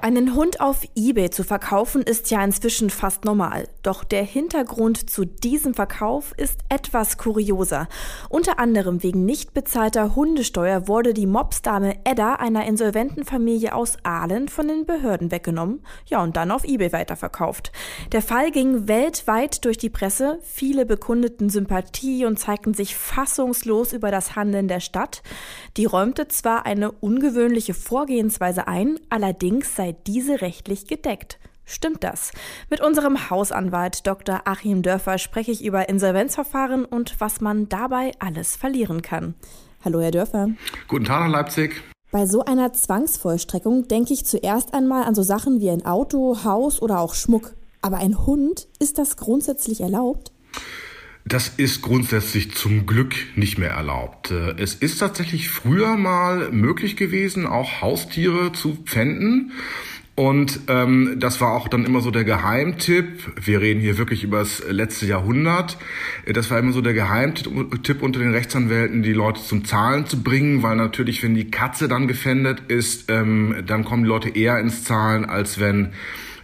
Einen Hund auf eBay zu verkaufen ist ja inzwischen fast normal. Doch der Hintergrund zu diesem Verkauf ist etwas kurioser. Unter anderem wegen nicht bezahlter Hundesteuer wurde die Mopsdame Edda einer insolventen Familie aus Aalen von den Behörden weggenommen, ja und dann auf eBay weiterverkauft. Der Fall ging weltweit durch die Presse. Viele bekundeten Sympathie und zeigten sich fassungslos über das Handeln der Stadt. Die räumte zwar eine ungewöhnliche Vorgehensweise ein, allerdings sei sei diese rechtlich gedeckt. Stimmt das? Mit unserem Hausanwalt Dr. Achim Dörfer spreche ich über Insolvenzverfahren und was man dabei alles verlieren kann. Hallo, Herr Dörfer. Guten Tag nach Leipzig. Bei so einer Zwangsvollstreckung denke ich zuerst einmal an so Sachen wie ein Auto, Haus oder auch Schmuck. Aber ein Hund, ist das grundsätzlich erlaubt? Das ist grundsätzlich zum Glück nicht mehr erlaubt. Es ist tatsächlich früher mal möglich gewesen, auch Haustiere zu pfänden. Und ähm, das war auch dann immer so der Geheimtipp. Wir reden hier wirklich über das letzte Jahrhundert. Das war immer so der Geheimtipp unter den Rechtsanwälten, die Leute zum Zahlen zu bringen, weil natürlich, wenn die Katze dann gefändet ist, ähm, dann kommen die Leute eher ins Zahlen, als wenn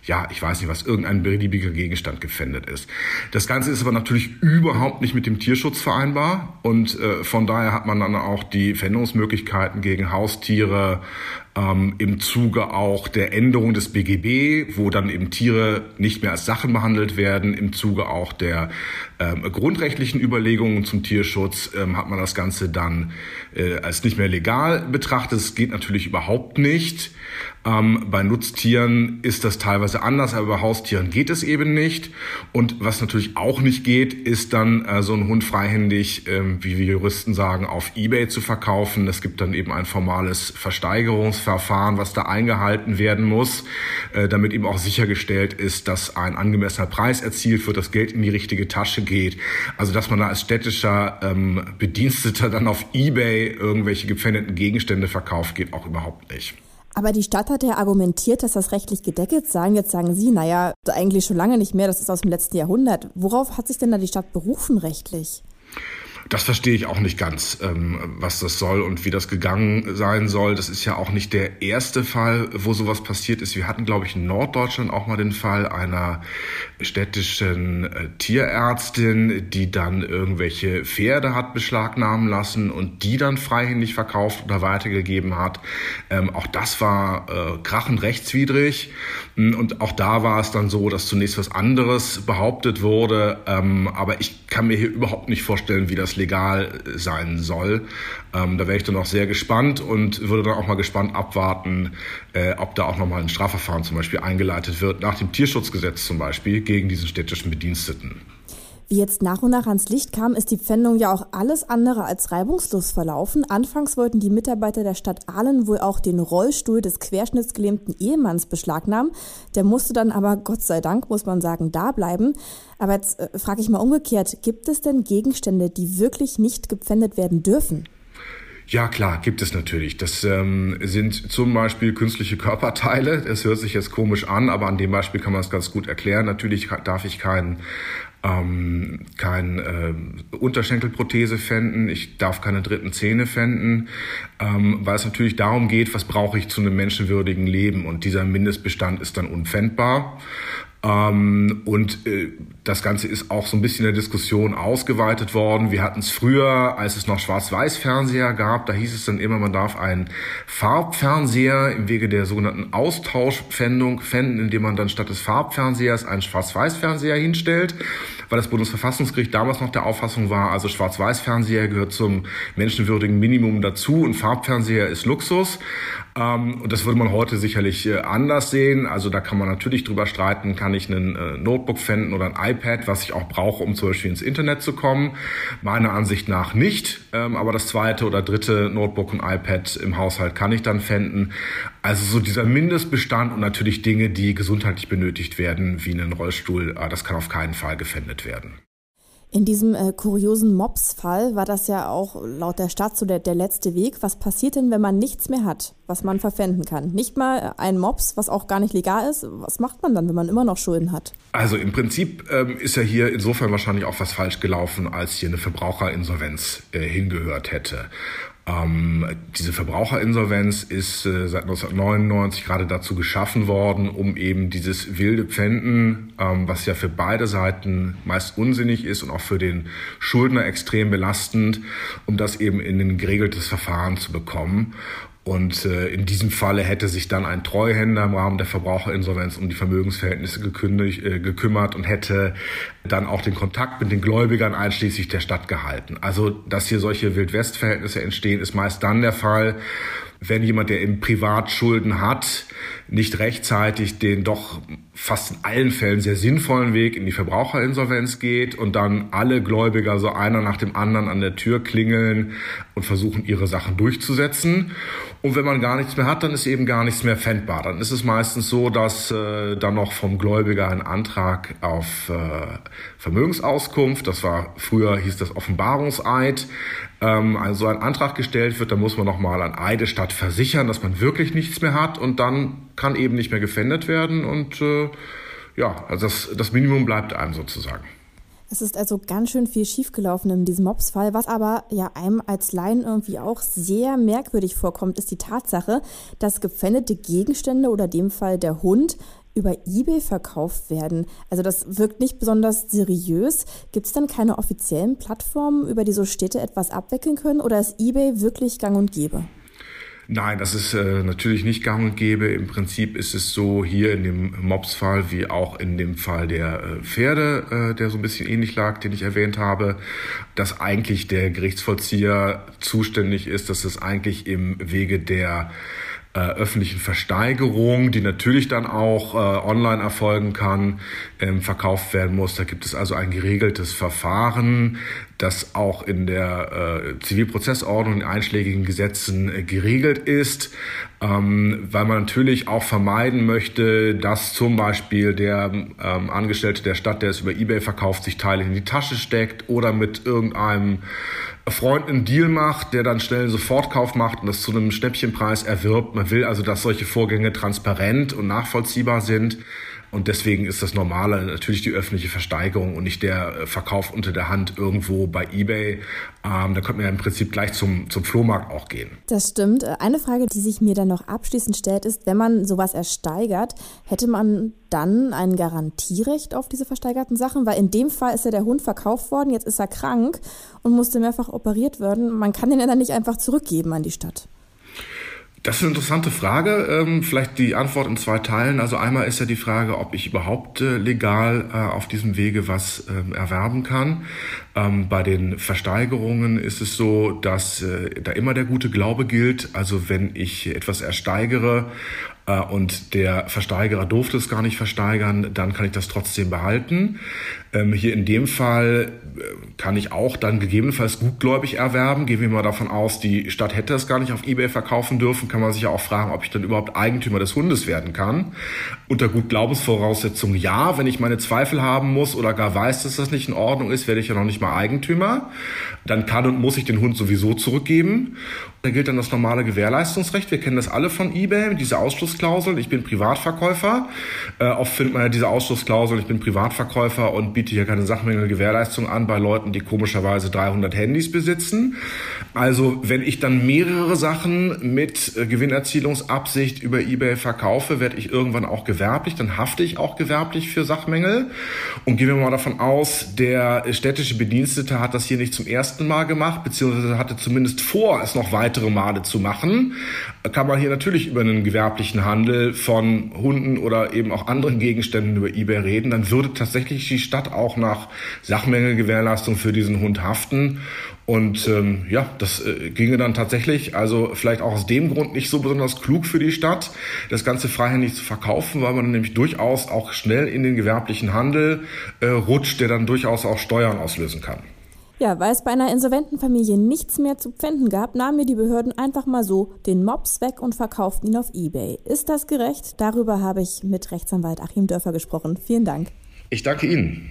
ja, ich weiß nicht, was irgendein beliebiger Gegenstand gefändet ist. Das Ganze ist aber natürlich überhaupt nicht mit dem Tierschutz vereinbar und äh, von daher hat man dann auch die Fändungsmöglichkeiten gegen Haustiere ähm, im Zuge auch der Änderung des BGB, wo dann eben Tiere nicht mehr als Sachen behandelt werden, im Zuge auch der ähm, grundrechtlichen Überlegungen zum Tierschutz ähm, hat man das Ganze dann äh, als nicht mehr legal betrachtet. Es geht natürlich überhaupt nicht. Ähm, bei Nutztieren ist das teilweise anders, aber bei Haustieren geht es eben nicht. Und was natürlich auch nicht geht, ist dann äh, so ein Hund freihändig, äh, wie wir Juristen sagen, auf eBay zu verkaufen. Es gibt dann eben ein formales Versteigerungsverfahren, was da eingehalten werden muss, äh, damit eben auch sichergestellt ist, dass ein angemessener Preis erzielt wird, das Geld in die richtige Tasche geht. Also dass man da als städtischer ähm, Bediensteter dann auf eBay irgendwelche gepfändeten Gegenstände verkauft, geht auch überhaupt nicht. Aber die Stadt hat ja argumentiert, dass das rechtlich gedeckelt sei. Jetzt sagen Sie, naja, eigentlich schon lange nicht mehr, das ist aus dem letzten Jahrhundert. Worauf hat sich denn da die Stadt berufen rechtlich? Das verstehe ich auch nicht ganz, ähm, was das soll und wie das gegangen sein soll. Das ist ja auch nicht der erste Fall, wo sowas passiert ist. Wir hatten, glaube ich, in Norddeutschland auch mal den Fall einer städtischen äh, Tierärztin, die dann irgendwelche Pferde hat beschlagnahmen lassen und die dann freihändig verkauft oder weitergegeben hat. Ähm, auch das war äh, krachend rechtswidrig. Hm, und auch da war es dann so, dass zunächst was anderes behauptet wurde. Ähm, aber ich kann mir hier überhaupt nicht vorstellen, wie das legal sein soll. Ähm, da wäre ich dann auch sehr gespannt und würde dann auch mal gespannt abwarten, äh, ob da auch nochmal ein Strafverfahren zum Beispiel eingeleitet wird, nach dem Tierschutzgesetz zum Beispiel, gegen diesen städtischen Bediensteten. Wie jetzt nach und nach ans Licht kam, ist die Pfändung ja auch alles andere als reibungslos verlaufen. Anfangs wollten die Mitarbeiter der Stadt Aalen wohl auch den Rollstuhl des querschnittsgelähmten Ehemanns beschlagnahmen. Der musste dann aber, Gott sei Dank, muss man sagen, da bleiben. Aber jetzt äh, frage ich mal umgekehrt, gibt es denn Gegenstände, die wirklich nicht gepfändet werden dürfen? Ja, klar, gibt es natürlich. Das ähm, sind zum Beispiel künstliche Körperteile. Das hört sich jetzt komisch an, aber an dem Beispiel kann man es ganz gut erklären. Natürlich darf ich keinen ähm, kein äh, Unterschenkelprothese fänden, ich darf keine dritten Zähne fänden, ähm, weil es natürlich darum geht, was brauche ich zu einem menschenwürdigen Leben und dieser Mindestbestand ist dann unfändbar. Ähm, und äh, das Ganze ist auch so ein bisschen in der Diskussion ausgeweitet worden. Wir hatten es früher, als es noch Schwarz-Weiß-Fernseher gab, da hieß es dann immer, man darf einen Farbfernseher im Wege der sogenannten Austauschpfändung fänden, indem man dann statt des Farbfernsehers einen Schwarz-Weiß-Fernseher hinstellt weil das Bundesverfassungsgericht damals noch der Auffassung war, also Schwarz-Weiß-Fernseher gehört zum menschenwürdigen Minimum dazu und Farbfernseher ist Luxus. Ähm, und das würde man heute sicherlich äh, anders sehen. Also da kann man natürlich drüber streiten, kann ich einen äh, Notebook finden oder ein iPad, was ich auch brauche, um zum Beispiel ins Internet zu kommen. Meiner Ansicht nach nicht. Ähm, aber das zweite oder dritte Notebook und iPad im Haushalt kann ich dann finden. Also so dieser Mindestbestand und natürlich Dinge, die gesundheitlich benötigt werden, wie einen Rollstuhl, äh, das kann auf keinen Fall gefändet werden. In diesem äh, kuriosen Mops-Fall war das ja auch laut der Stadt so der, der letzte Weg. Was passiert denn, wenn man nichts mehr hat, was man verpfänden kann? Nicht mal äh, ein Mops, was auch gar nicht legal ist. Was macht man dann, wenn man immer noch Schulden hat? Also im Prinzip ähm, ist ja hier insofern wahrscheinlich auch was falsch gelaufen, als hier eine Verbraucherinsolvenz äh, hingehört hätte. Ähm, diese Verbraucherinsolvenz ist äh, seit 1999 gerade dazu geschaffen worden, um eben dieses wilde Pfänden, ähm, was ja für beide Seiten meist unsinnig ist und auch für den Schuldner extrem belastend, um das eben in ein geregeltes Verfahren zu bekommen. Und äh, in diesem Falle hätte sich dann ein Treuhänder im Rahmen der Verbraucherinsolvenz um die Vermögensverhältnisse gekündigt, äh, gekümmert und hätte dann auch den Kontakt mit den Gläubigern einschließlich der Stadt gehalten. Also, dass hier solche Wildwest-Verhältnisse entstehen, ist meist dann der Fall, wenn jemand, der im Privatschulden hat, nicht rechtzeitig den doch fast in allen Fällen sehr sinnvollen Weg in die Verbraucherinsolvenz geht und dann alle Gläubiger so einer nach dem anderen an der Tür klingeln und versuchen, ihre Sachen durchzusetzen. Und wenn man gar nichts mehr hat, dann ist eben gar nichts mehr fändbar. Dann ist es meistens so, dass äh, dann noch vom Gläubiger ein Antrag auf äh, Vermögensauskunft, das war früher hieß das Offenbarungseid, ähm, also ein Antrag gestellt wird, dann muss man nochmal an Eidestadt versichern, dass man wirklich nichts mehr hat und dann kann eben nicht mehr gefändet werden und äh, ja, also das, das Minimum bleibt einem sozusagen. Es ist also ganz schön viel schiefgelaufen in diesem Mops-Fall. Was aber ja einem als Laien irgendwie auch sehr merkwürdig vorkommt, ist die Tatsache, dass gepfändete Gegenstände oder dem Fall der Hund über eBay verkauft werden. Also das wirkt nicht besonders seriös. Gibt es denn keine offiziellen Plattformen, über die so Städte etwas abwickeln können oder ist eBay wirklich gang und gäbe? Nein, das ist äh, natürlich nicht gang und gäbe. Im Prinzip ist es so hier in dem Mobs-Fall wie auch in dem Fall der äh, Pferde, äh, der so ein bisschen ähnlich lag, den ich erwähnt habe, dass eigentlich der Gerichtsvollzieher zuständig ist, dass es eigentlich im Wege der äh, öffentlichen Versteigerung, die natürlich dann auch äh, online erfolgen kann, ähm, verkauft werden muss. Da gibt es also ein geregeltes Verfahren, das auch in der äh, Zivilprozessordnung, in einschlägigen Gesetzen äh, geregelt ist, ähm, weil man natürlich auch vermeiden möchte, dass zum Beispiel der ähm, Angestellte der Stadt, der es über eBay verkauft, sich Teile in die Tasche steckt oder mit irgendeinem Freund einen Deal macht, der dann schnell einen Sofortkauf macht und das zu einem Schnäppchenpreis erwirbt. Man will also, dass solche Vorgänge transparent und nachvollziehbar sind. Und deswegen ist das Normale natürlich die öffentliche Versteigerung und nicht der äh, Verkauf unter der Hand irgendwo bei eBay. Ähm, da könnte man ja im Prinzip gleich zum, zum Flohmarkt auch gehen. Das stimmt. Äh, eine Frage, die sich mir dann noch abschließend stellt, ist, wenn man sowas ersteigert, hätte man dann ein Garantierecht auf diese versteigerten Sachen? Weil in dem Fall ist ja der Hund verkauft worden, jetzt ist er krank und musste mehrfach operiert werden. Man kann den ja dann nicht einfach zurückgeben an die Stadt. Das ist eine interessante Frage. Ähm, vielleicht die Antwort in zwei Teilen. Also einmal ist ja die Frage, ob ich überhaupt äh, legal äh, auf diesem Wege was ähm, erwerben kann. Ähm, bei den Versteigerungen ist es so, dass äh, da immer der gute Glaube gilt. Also wenn ich etwas ersteigere und der Versteigerer durfte es gar nicht versteigern, dann kann ich das trotzdem behalten. Hier in dem Fall kann ich auch dann gegebenenfalls gutgläubig erwerben. Gehen wir mal davon aus, die Stadt hätte es gar nicht auf eBay verkaufen dürfen, kann man sich ja auch fragen, ob ich dann überhaupt Eigentümer des Hundes werden kann. Unter Gutglaubensvoraussetzung ja. Wenn ich meine Zweifel haben muss oder gar weiß, dass das nicht in Ordnung ist, werde ich ja noch nicht mal Eigentümer. Dann kann und muss ich den Hund sowieso zurückgeben. Da gilt dann das normale Gewährleistungsrecht. Wir kennen das alle von eBay, diese Ausschlussklausel. Ich bin Privatverkäufer. Äh, oft findet man ja diese Ausschlussklausel, ich bin Privatverkäufer und biete hier keine Sachmängelgewährleistung an bei Leuten, die komischerweise 300 Handys besitzen. Also wenn ich dann mehrere Sachen mit äh, Gewinnerzielungsabsicht über eBay verkaufe, werde ich irgendwann auch gewerblich, dann hafte ich auch gewerblich für Sachmängel. Und gehen wir mal davon aus, der städtische Bedienstete hat das hier nicht zum ersten Mal gemacht, beziehungsweise hatte zumindest vor, es noch weitere Male zu machen, kann man hier natürlich über einen gewerblichen Handel von Hunden oder eben auch anderen Gegenständen über eBay reden. Dann würde tatsächlich die Stadt auch nach Sachmängelgewährleistung für diesen Hund haften. Und ähm, ja, das äh, ginge dann tatsächlich, also vielleicht auch aus dem Grund nicht so besonders klug für die Stadt, das Ganze freihändig zu verkaufen, weil man nämlich durchaus auch schnell in den gewerblichen Handel äh, rutscht, der dann durchaus auch Steuern auslösen kann. Ja, weil es bei einer insolventen Familie nichts mehr zu pfänden gab, nahmen mir die Behörden einfach mal so den Mops weg und verkauften ihn auf Ebay. Ist das gerecht? Darüber habe ich mit Rechtsanwalt Achim Dörfer gesprochen. Vielen Dank. Ich danke Ihnen.